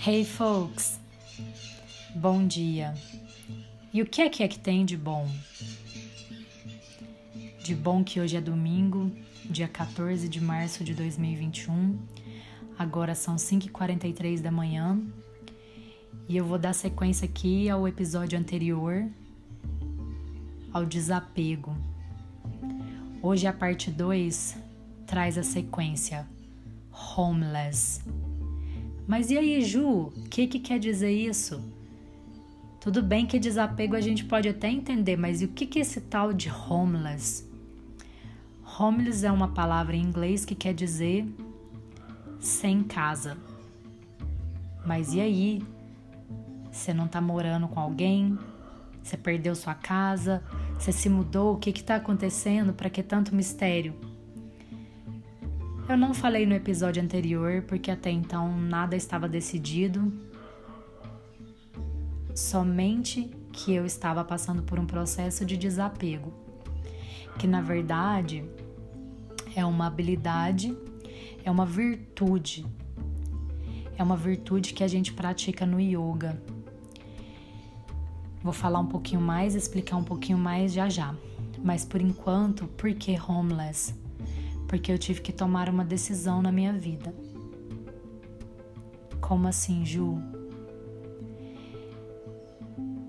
Hey folks, bom dia. E o que é que é que tem de bom? De bom que hoje é domingo, dia 14 de março de 2021. Agora são 5h43 da manhã e eu vou dar sequência aqui ao episódio anterior, ao desapego. Hoje a parte 2 traz a sequência homeless. Mas e aí, Ju, o que, que quer dizer isso? Tudo bem que desapego a gente pode até entender, mas e o que, que é esse tal de homeless? Homeless é uma palavra em inglês que quer dizer sem casa. Mas e aí? Você não tá morando com alguém? Você perdeu sua casa? Você se mudou? O que está acontecendo? Para que tanto mistério? Eu não falei no episódio anterior porque até então nada estava decidido. Somente que eu estava passando por um processo de desapego, que na verdade é uma habilidade, é uma virtude. É uma virtude que a gente pratica no yoga. Vou falar um pouquinho mais, explicar um pouquinho mais já já. Mas por enquanto, por que homeless? Porque eu tive que tomar uma decisão na minha vida. Como assim, Ju?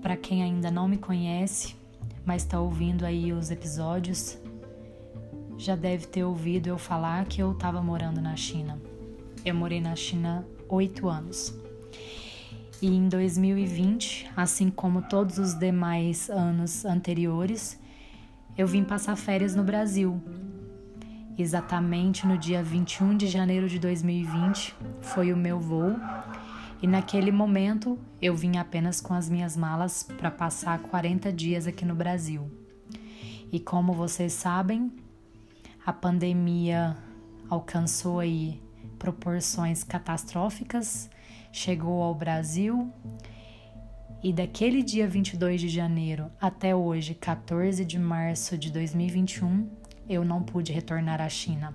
Para quem ainda não me conhece, mas está ouvindo aí os episódios, já deve ter ouvido eu falar que eu estava morando na China. Eu morei na China oito anos. E em 2020, assim como todos os demais anos anteriores, eu vim passar férias no Brasil, Exatamente no dia 21 de janeiro de 2020 foi o meu voo, e naquele momento eu vim apenas com as minhas malas para passar 40 dias aqui no Brasil. E como vocês sabem, a pandemia alcançou aí proporções catastróficas, chegou ao Brasil e daquele dia 22 de janeiro até hoje, 14 de março de 2021, eu não pude retornar à China.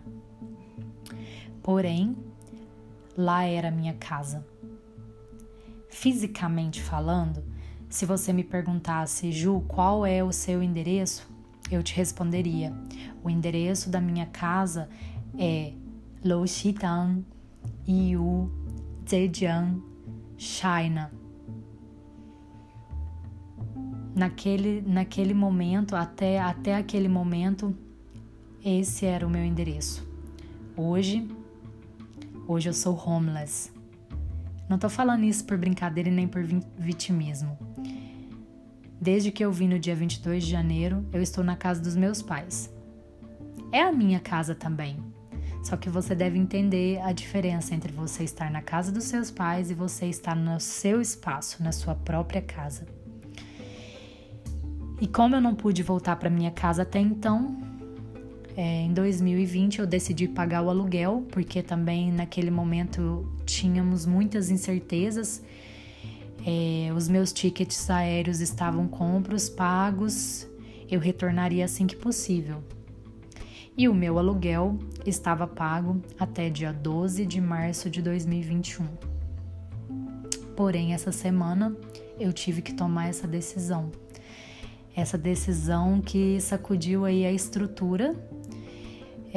Porém, lá era minha casa. Fisicamente falando, se você me perguntasse, Ju, qual é o seu endereço? Eu te responderia: o endereço da minha casa é Louxitang, Yiwu, Zhejiang, China. Naquele, naquele momento, até, até aquele momento, esse era o meu endereço. Hoje, hoje eu sou homeless. Não tô falando isso por brincadeira e nem por vitimismo. Desde que eu vim no dia 22 de janeiro, eu estou na casa dos meus pais. É a minha casa também. Só que você deve entender a diferença entre você estar na casa dos seus pais e você estar no seu espaço, na sua própria casa. E como eu não pude voltar para minha casa até então, é, em 2020 eu decidi pagar o aluguel, porque também naquele momento tínhamos muitas incertezas. É, os meus tickets aéreos estavam compros, pagos, eu retornaria assim que possível. E o meu aluguel estava pago até dia 12 de março de 2021. Porém, essa semana eu tive que tomar essa decisão. Essa decisão que sacudiu aí a estrutura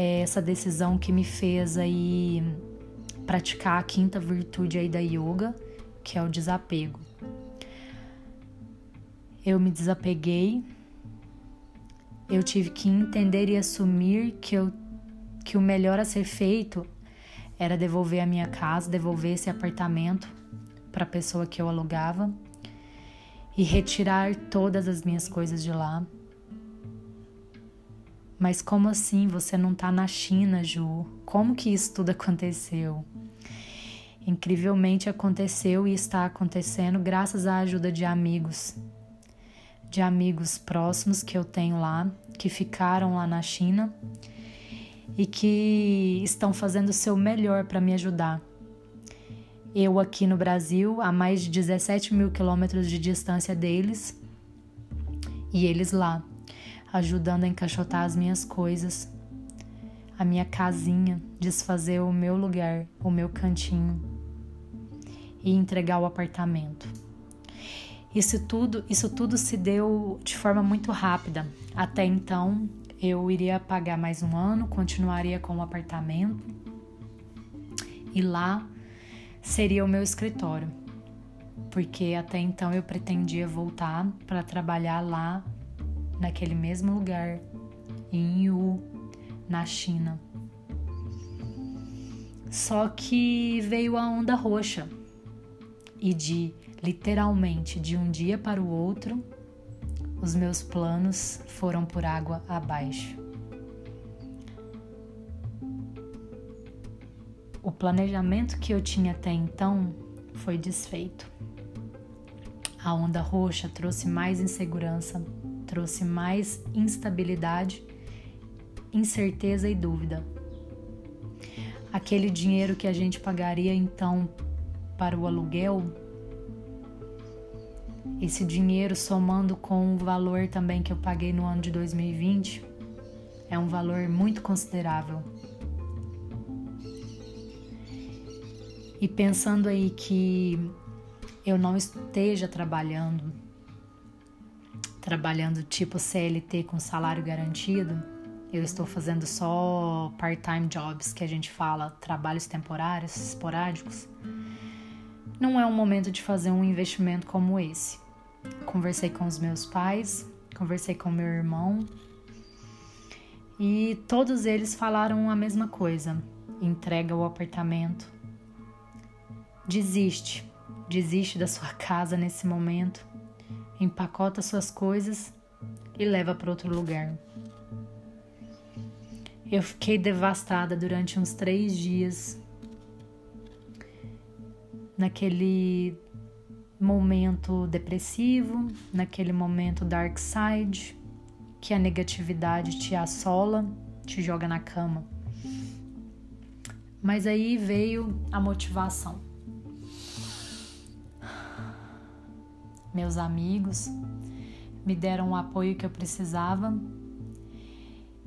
é essa decisão que me fez aí praticar a quinta virtude aí da yoga, que é o desapego. Eu me desapeguei, eu tive que entender e assumir que, eu, que o melhor a ser feito era devolver a minha casa, devolver esse apartamento para a pessoa que eu alugava e retirar todas as minhas coisas de lá mas como assim você não tá na China, Ju? Como que isso tudo aconteceu? Incrivelmente aconteceu e está acontecendo graças à ajuda de amigos, de amigos próximos que eu tenho lá, que ficaram lá na China e que estão fazendo o seu melhor para me ajudar. Eu aqui no Brasil, a mais de 17 mil quilômetros de distância deles, e eles lá ajudando a encaixotar as minhas coisas, a minha casinha, desfazer o meu lugar, o meu cantinho. e entregar o apartamento. Isso tudo, isso tudo se deu de forma muito rápida. Até então, eu iria pagar mais um ano, continuaria com o apartamento e lá seria o meu escritório, porque até então eu pretendia voltar para trabalhar lá naquele mesmo lugar em Yu, na China. Só que veio a onda roxa e de literalmente de um dia para o outro, os meus planos foram por água abaixo. O planejamento que eu tinha até então foi desfeito. A onda roxa trouxe mais insegurança, trouxe mais instabilidade, incerteza e dúvida. Aquele dinheiro que a gente pagaria então para o aluguel, esse dinheiro somando com o valor também que eu paguei no ano de 2020, é um valor muito considerável. E pensando aí que eu não esteja trabalhando, trabalhando tipo CLT com salário garantido, eu estou fazendo só part-time jobs, que a gente fala trabalhos temporários, esporádicos. Não é um momento de fazer um investimento como esse. Conversei com os meus pais, conversei com meu irmão e todos eles falaram a mesma coisa: entrega o apartamento, Desiste, desiste da sua casa nesse momento, empacota suas coisas e leva para outro lugar. Eu fiquei devastada durante uns três dias, naquele momento depressivo, naquele momento dark side, que a negatividade te assola, te joga na cama. Mas aí veio a motivação. Meus amigos me deram o apoio que eu precisava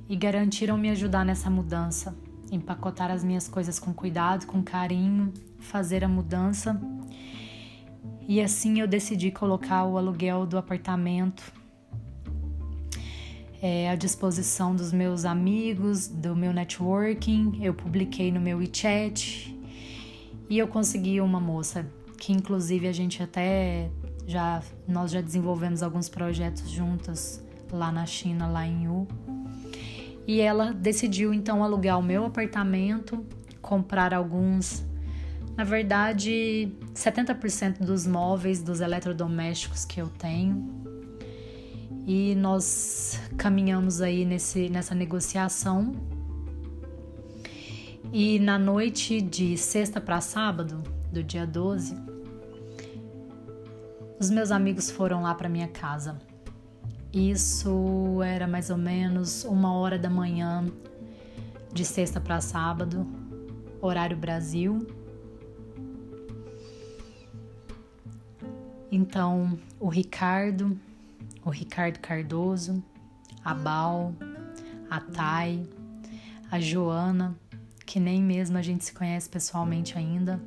e garantiram me ajudar nessa mudança, empacotar as minhas coisas com cuidado, com carinho, fazer a mudança. E assim eu decidi colocar o aluguel do apartamento é, à disposição dos meus amigos, do meu networking. Eu publiquei no meu WeChat e eu consegui uma moça que, inclusive, a gente até já nós já desenvolvemos alguns projetos juntas lá na China, lá em Yu. E ela decidiu então alugar o meu apartamento, comprar alguns, na verdade, 70% dos móveis, dos eletrodomésticos que eu tenho. E nós caminhamos aí nesse, nessa negociação. E na noite de sexta para sábado, do dia 12, os meus amigos foram lá para minha casa. Isso era mais ou menos uma hora da manhã, de sexta para sábado, horário Brasil. Então, o Ricardo, o Ricardo Cardoso, a Bal, a Thay, a Joana, que nem mesmo a gente se conhece pessoalmente ainda,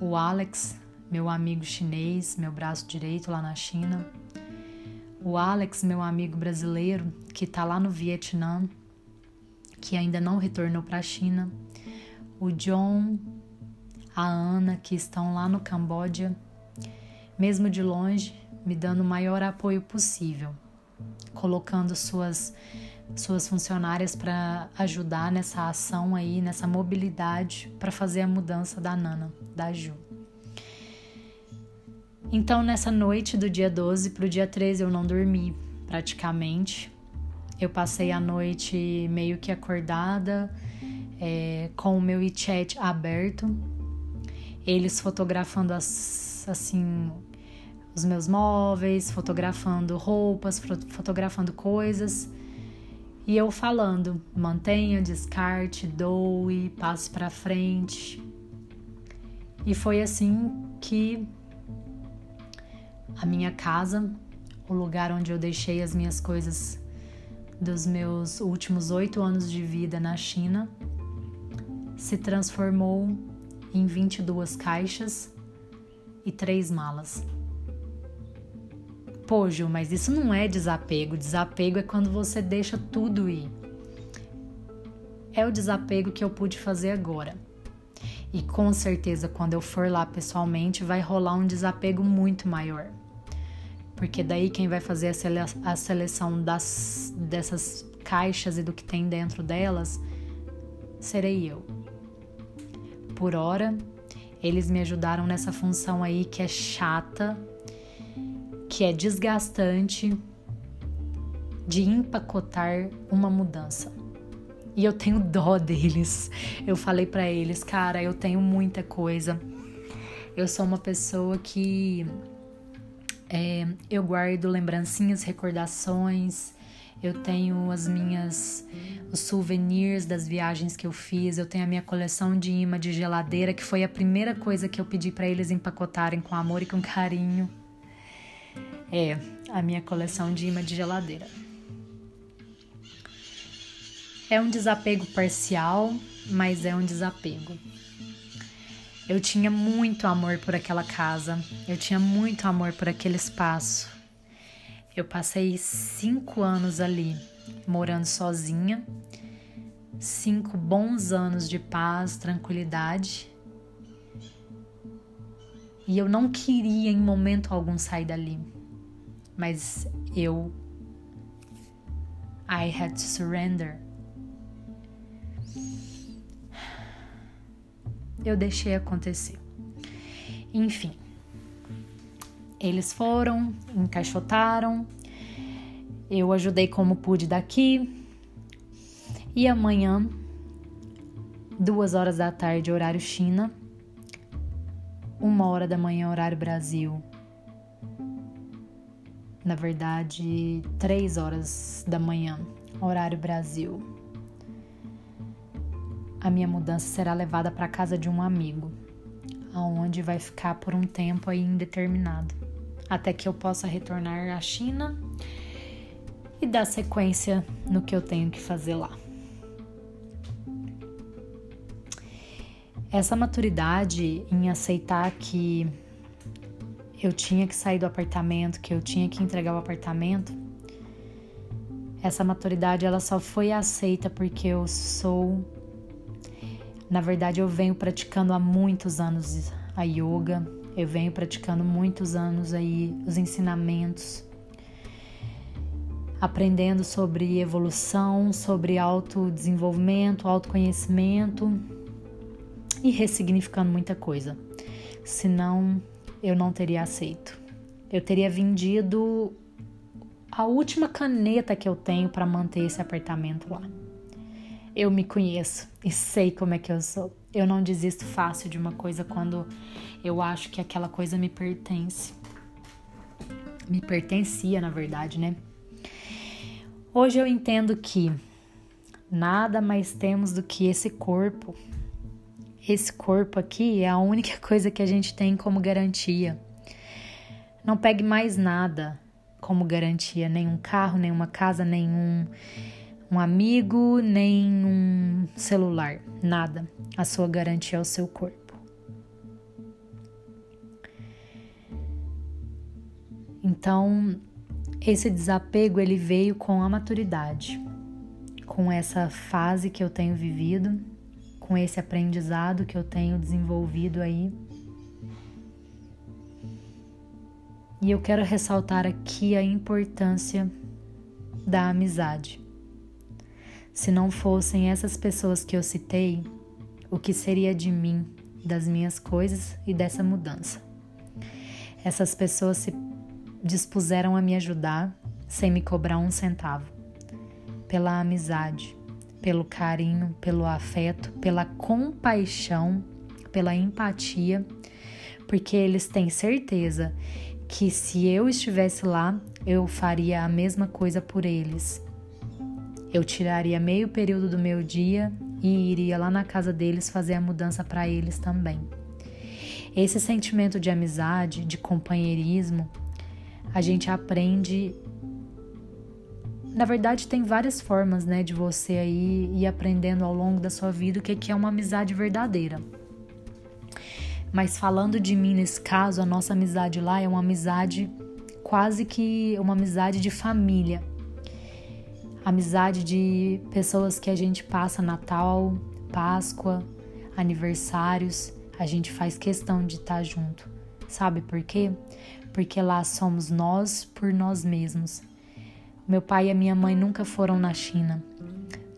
o Alex, meu amigo chinês, meu braço direito lá na China, o Alex, meu amigo brasileiro, que está lá no Vietnã, que ainda não retornou para a China, o John, a Ana, que estão lá no Camboja, mesmo de longe, me dando o maior apoio possível, colocando suas suas funcionárias para ajudar nessa ação aí, nessa mobilidade para fazer a mudança da Nana, da Ju. Então, nessa noite do dia 12 para o dia 13, eu não dormi praticamente. Eu passei a noite meio que acordada, é, com o meu WeChat aberto, eles fotografando as, assim os meus móveis, fotografando roupas, fotografando coisas. E eu falando, mantenha, descarte, doe, passe para frente. E foi assim que a minha casa, o lugar onde eu deixei as minhas coisas dos meus últimos oito anos de vida na China, se transformou em 22 caixas e três malas. Pô, mas isso não é desapego. Desapego é quando você deixa tudo ir. É o desapego que eu pude fazer agora. E com certeza, quando eu for lá pessoalmente, vai rolar um desapego muito maior. Porque daí quem vai fazer a seleção das, dessas caixas e do que tem dentro delas serei eu. Por hora, eles me ajudaram nessa função aí que é chata, que é desgastante de empacotar uma mudança. E eu tenho dó deles. Eu falei para eles, cara, eu tenho muita coisa. Eu sou uma pessoa que é, eu guardo lembrancinhas, recordações. Eu tenho as minhas os souvenirs das viagens que eu fiz. Eu tenho a minha coleção de imã de geladeira, que foi a primeira coisa que eu pedi para eles empacotarem com amor e com carinho. É, a minha coleção de imã de geladeira. É um desapego parcial, mas é um desapego. Eu tinha muito amor por aquela casa, eu tinha muito amor por aquele espaço. Eu passei cinco anos ali, morando sozinha, cinco bons anos de paz, tranquilidade. E eu não queria em momento algum sair dali, mas eu. I had to surrender. Eu deixei acontecer. Enfim, eles foram, encaixotaram, eu ajudei como pude daqui. E amanhã, duas horas da tarde, horário China, uma hora da manhã, horário Brasil. Na verdade, três horas da manhã, horário Brasil a minha mudança será levada para casa de um amigo, aonde vai ficar por um tempo aí indeterminado, até que eu possa retornar à China e dar sequência no que eu tenho que fazer lá. Essa maturidade em aceitar que eu tinha que sair do apartamento, que eu tinha que entregar o apartamento, essa maturidade ela só foi aceita porque eu sou na verdade, eu venho praticando há muitos anos a yoga, eu venho praticando muitos anos aí os ensinamentos, aprendendo sobre evolução, sobre autodesenvolvimento, autoconhecimento e ressignificando muita coisa. Senão, eu não teria aceito. Eu teria vendido a última caneta que eu tenho para manter esse apartamento lá. Eu me conheço e sei como é que eu sou. Eu não desisto fácil de uma coisa quando eu acho que aquela coisa me pertence. Me pertencia, na verdade, né? Hoje eu entendo que nada mais temos do que esse corpo. Esse corpo aqui é a única coisa que a gente tem como garantia. Não pegue mais nada como garantia, nenhum carro, nenhuma casa, nenhum um amigo, nem um celular, nada. A sua garantia é o seu corpo. Então, esse desapego ele veio com a maturidade, com essa fase que eu tenho vivido, com esse aprendizado que eu tenho desenvolvido aí. E eu quero ressaltar aqui a importância da amizade. Se não fossem essas pessoas que eu citei, o que seria de mim, das minhas coisas e dessa mudança? Essas pessoas se dispuseram a me ajudar sem me cobrar um centavo. Pela amizade, pelo carinho, pelo afeto, pela compaixão, pela empatia, porque eles têm certeza que se eu estivesse lá, eu faria a mesma coisa por eles eu tiraria meio período do meu dia e iria lá na casa deles fazer a mudança para eles também. Esse sentimento de amizade, de companheirismo, a gente aprende. Na verdade, tem várias formas, né, de você aí ir aprendendo ao longo da sua vida o que é uma amizade verdadeira. Mas falando de mim nesse caso, a nossa amizade lá é uma amizade quase que uma amizade de família. Amizade de pessoas que a gente passa Natal, Páscoa, aniversários, a gente faz questão de estar junto. Sabe por quê? Porque lá somos nós por nós mesmos. Meu pai e a minha mãe nunca foram na China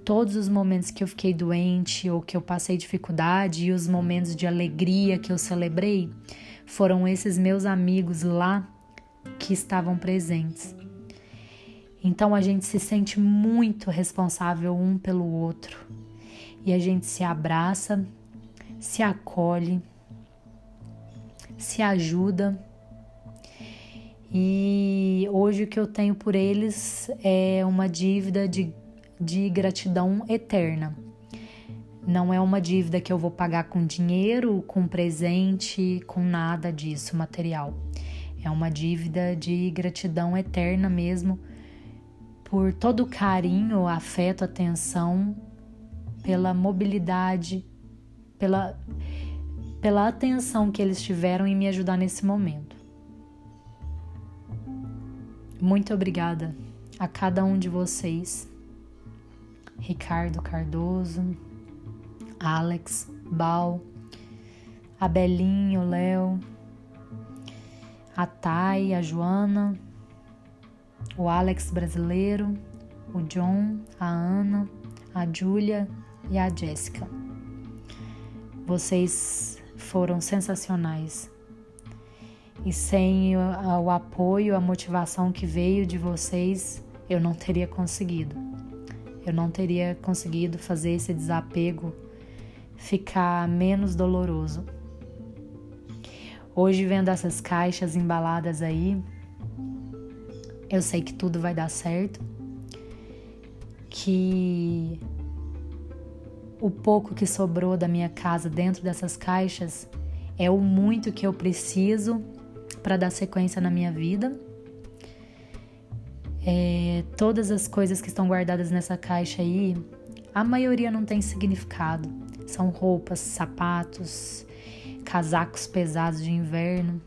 todos os momentos que eu fiquei doente ou que eu passei dificuldade e os momentos de alegria que eu celebrei, foram esses meus amigos lá que estavam presentes. Então a gente se sente muito responsável um pelo outro e a gente se abraça, se acolhe, se ajuda. E hoje o que eu tenho por eles é uma dívida de de gratidão eterna. Não é uma dívida que eu vou pagar com dinheiro, com presente, com nada disso material. É uma dívida de gratidão eterna mesmo por todo o carinho, afeto, atenção, pela mobilidade, pela, pela atenção que eles tiveram em me ajudar nesse momento. Muito obrigada a cada um de vocês Ricardo Cardoso, Alex, Bal, a Belinho, Léo, a Thay, a Joana, o Alex brasileiro, o John, a Ana, a Júlia e a Jéssica. Vocês foram sensacionais. E sem o apoio, a motivação que veio de vocês, eu não teria conseguido eu não teria conseguido fazer esse desapego ficar menos doloroso. Hoje, vendo essas caixas embaladas aí, eu sei que tudo vai dar certo, que o pouco que sobrou da minha casa dentro dessas caixas é o muito que eu preciso para dar sequência na minha vida é, todas as coisas que estão guardadas nessa caixa aí, a maioria não tem significado. São roupas, sapatos, casacos pesados de inverno.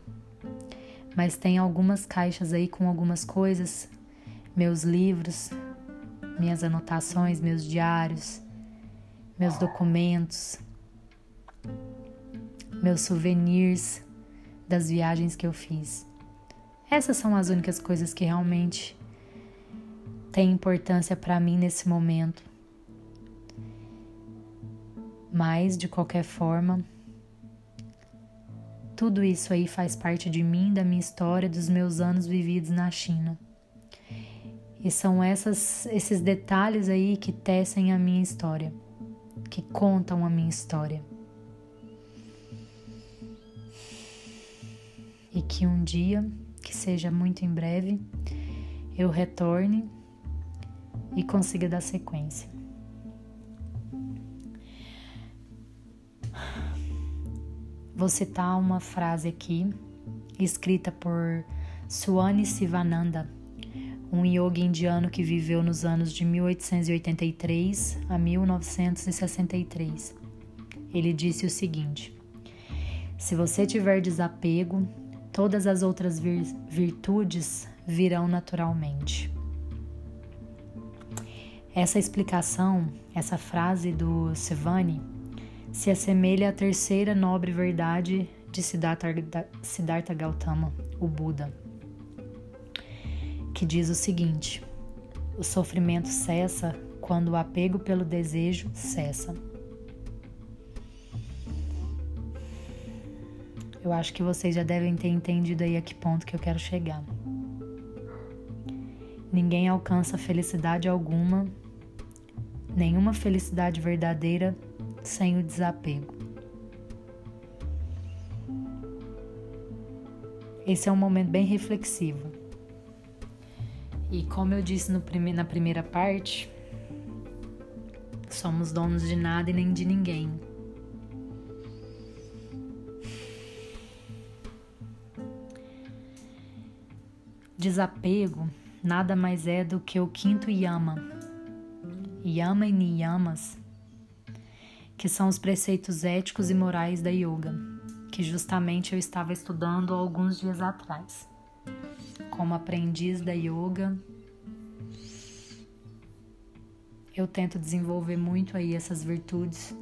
Mas tem algumas caixas aí com algumas coisas, meus livros, minhas anotações, meus diários, meus documentos, meus souvenirs das viagens que eu fiz. Essas são as únicas coisas que realmente tem importância para mim nesse momento. Mas, de qualquer forma, tudo isso aí faz parte de mim, da minha história, dos meus anos vividos na China. E são essas, esses detalhes aí que tecem a minha história, que contam a minha história. E que um dia, que seja muito em breve, eu retorne e consiga dar sequência. Vou citar uma frase aqui, escrita por Swami Sivananda, um yogi indiano que viveu nos anos de 1883 a 1963. Ele disse o seguinte: Se você tiver desapego, todas as outras virtudes virão naturalmente. Essa explicação, essa frase do Sivani, se assemelha à terceira nobre verdade de Siddhartha, Siddhartha Gautama, o Buda, que diz o seguinte: o sofrimento cessa quando o apego pelo desejo cessa. Eu acho que vocês já devem ter entendido aí a que ponto que eu quero chegar. Ninguém alcança felicidade alguma nenhuma felicidade verdadeira sem o desapego. Esse é um momento bem reflexivo. E como eu disse prime na primeira parte, somos donos de nada e nem de ninguém. Desapego nada mais é do que o quinto yama Yama e Niyamas, que são os preceitos éticos e morais da yoga, que justamente eu estava estudando alguns dias atrás. Como aprendiz da yoga, eu tento desenvolver muito aí essas virtudes,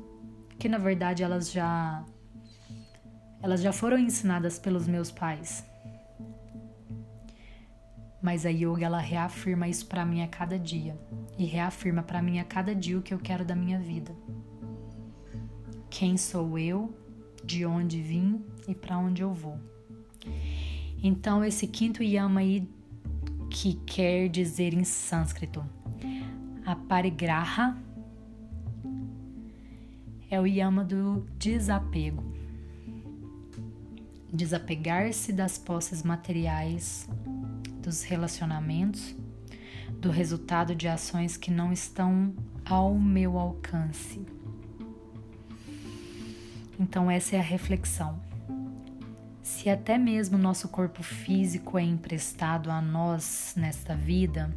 que na verdade elas já elas já foram ensinadas pelos meus pais. Mas a yoga ela reafirma isso para mim a cada dia e reafirma para mim a cada dia o que eu quero da minha vida. Quem sou eu, de onde vim e para onde eu vou. Então esse quinto yama aí que quer dizer em sânscrito aparigraha é o yama do desapego. Desapegar-se das posses materiais dos relacionamentos, do resultado de ações que não estão ao meu alcance. Então, essa é a reflexão. Se até mesmo nosso corpo físico é emprestado a nós nesta vida,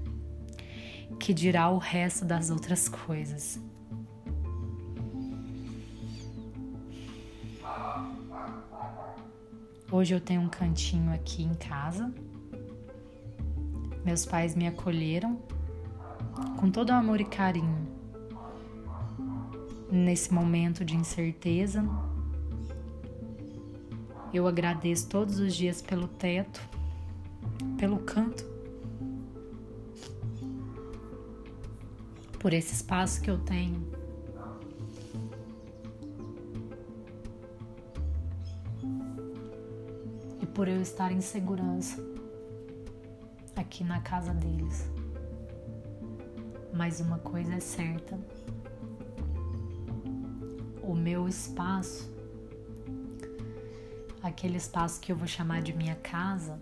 que dirá o resto das outras coisas? Hoje eu tenho um cantinho aqui em casa meus pais me acolheram com todo o amor e carinho. Nesse momento de incerteza, eu agradeço todos os dias pelo teto, pelo canto, por esse espaço que eu tenho. E por eu estar em segurança aqui na casa deles. Mas uma coisa é certa: o meu espaço, aquele espaço que eu vou chamar de minha casa,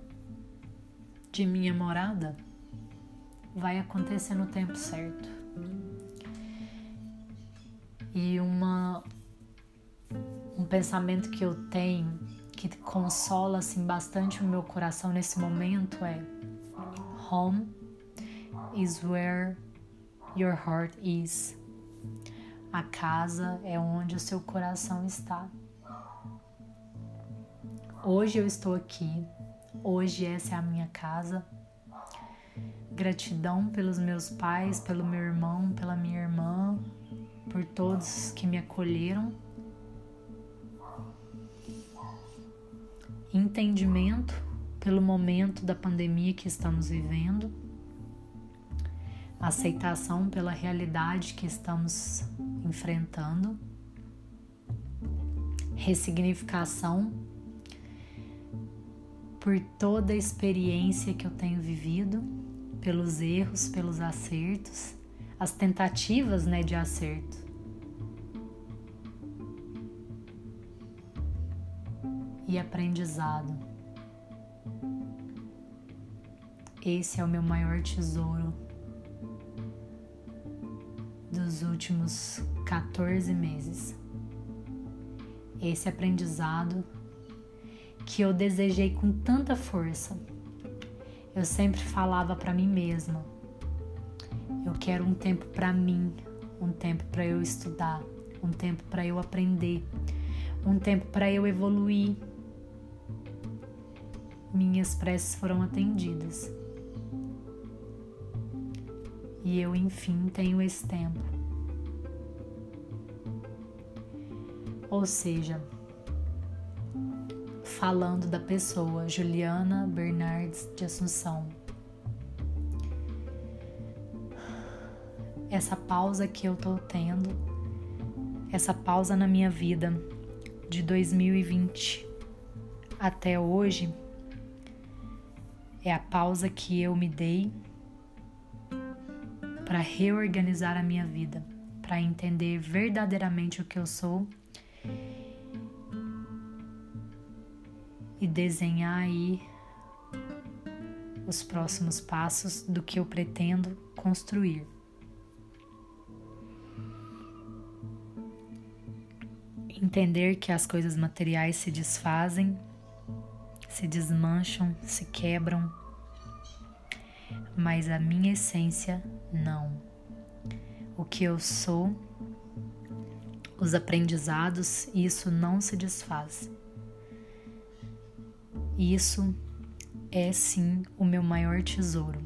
de minha morada, vai acontecer no tempo certo. E uma um pensamento que eu tenho que consola assim bastante o meu coração nesse momento é Home is where your heart is. A casa é onde o seu coração está. Hoje eu estou aqui, hoje essa é a minha casa. Gratidão pelos meus pais, pelo meu irmão, pela minha irmã, por todos que me acolheram. Entendimento pelo momento da pandemia que estamos vivendo, aceitação pela realidade que estamos enfrentando, ressignificação por toda a experiência que eu tenho vivido, pelos erros, pelos acertos, as tentativas né, de acerto. E aprendizado. Esse é o meu maior tesouro dos últimos 14 meses. Esse aprendizado que eu desejei com tanta força. Eu sempre falava para mim mesma: eu quero um tempo para mim, um tempo para eu estudar, um tempo para eu aprender, um tempo para eu evoluir. Minhas preces foram atendidas e eu enfim tenho esse tempo. Ou seja, falando da pessoa Juliana Bernardes de Assunção. Essa pausa que eu tô tendo, essa pausa na minha vida de 2020 até hoje, é a pausa que eu me dei para reorganizar a minha vida, para entender verdadeiramente o que eu sou e desenhar aí os próximos passos do que eu pretendo construir. Entender que as coisas materiais se desfazem, se desmancham, se quebram, mas a minha essência não. O que eu sou, os aprendizados, isso não se desfaz. Isso é sim o meu maior tesouro.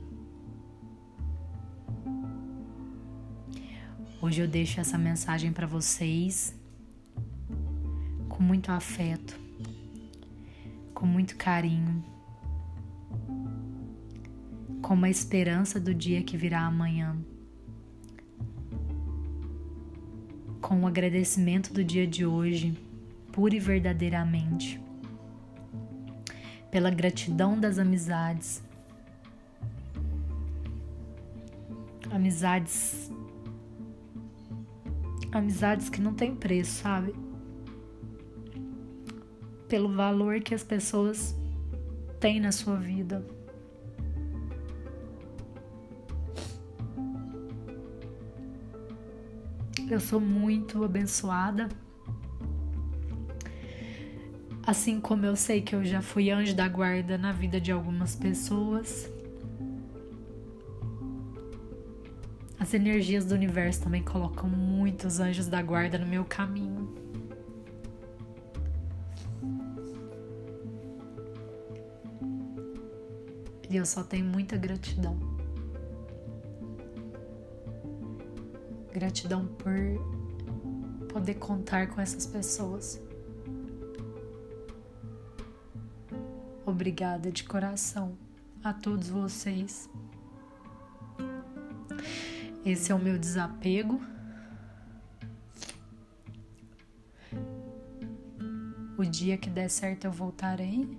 Hoje eu deixo essa mensagem para vocês com muito afeto, com muito carinho, com uma esperança do dia que virá amanhã, com o um agradecimento do dia de hoje, pura e verdadeiramente pela gratidão das amizades. Amizades. Amizades que não tem preço, sabe? Pelo valor que as pessoas têm na sua vida. Eu sou muito abençoada Assim como eu sei que eu já fui anjo da guarda na vida de algumas pessoas. As energias do universo também colocam muitos anjos da guarda no meu caminho. E eu só tenho muita gratidão. Gratidão por poder contar com essas pessoas. Obrigada de coração a todos vocês. Esse é o meu desapego. O dia que der certo eu voltarei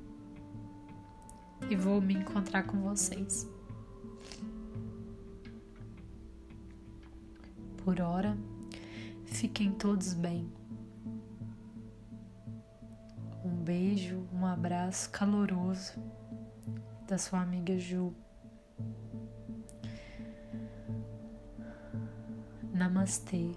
e vou me encontrar com vocês. Por hora, fiquem todos bem. Um beijo, um abraço caloroso da sua amiga Ju. Namastê.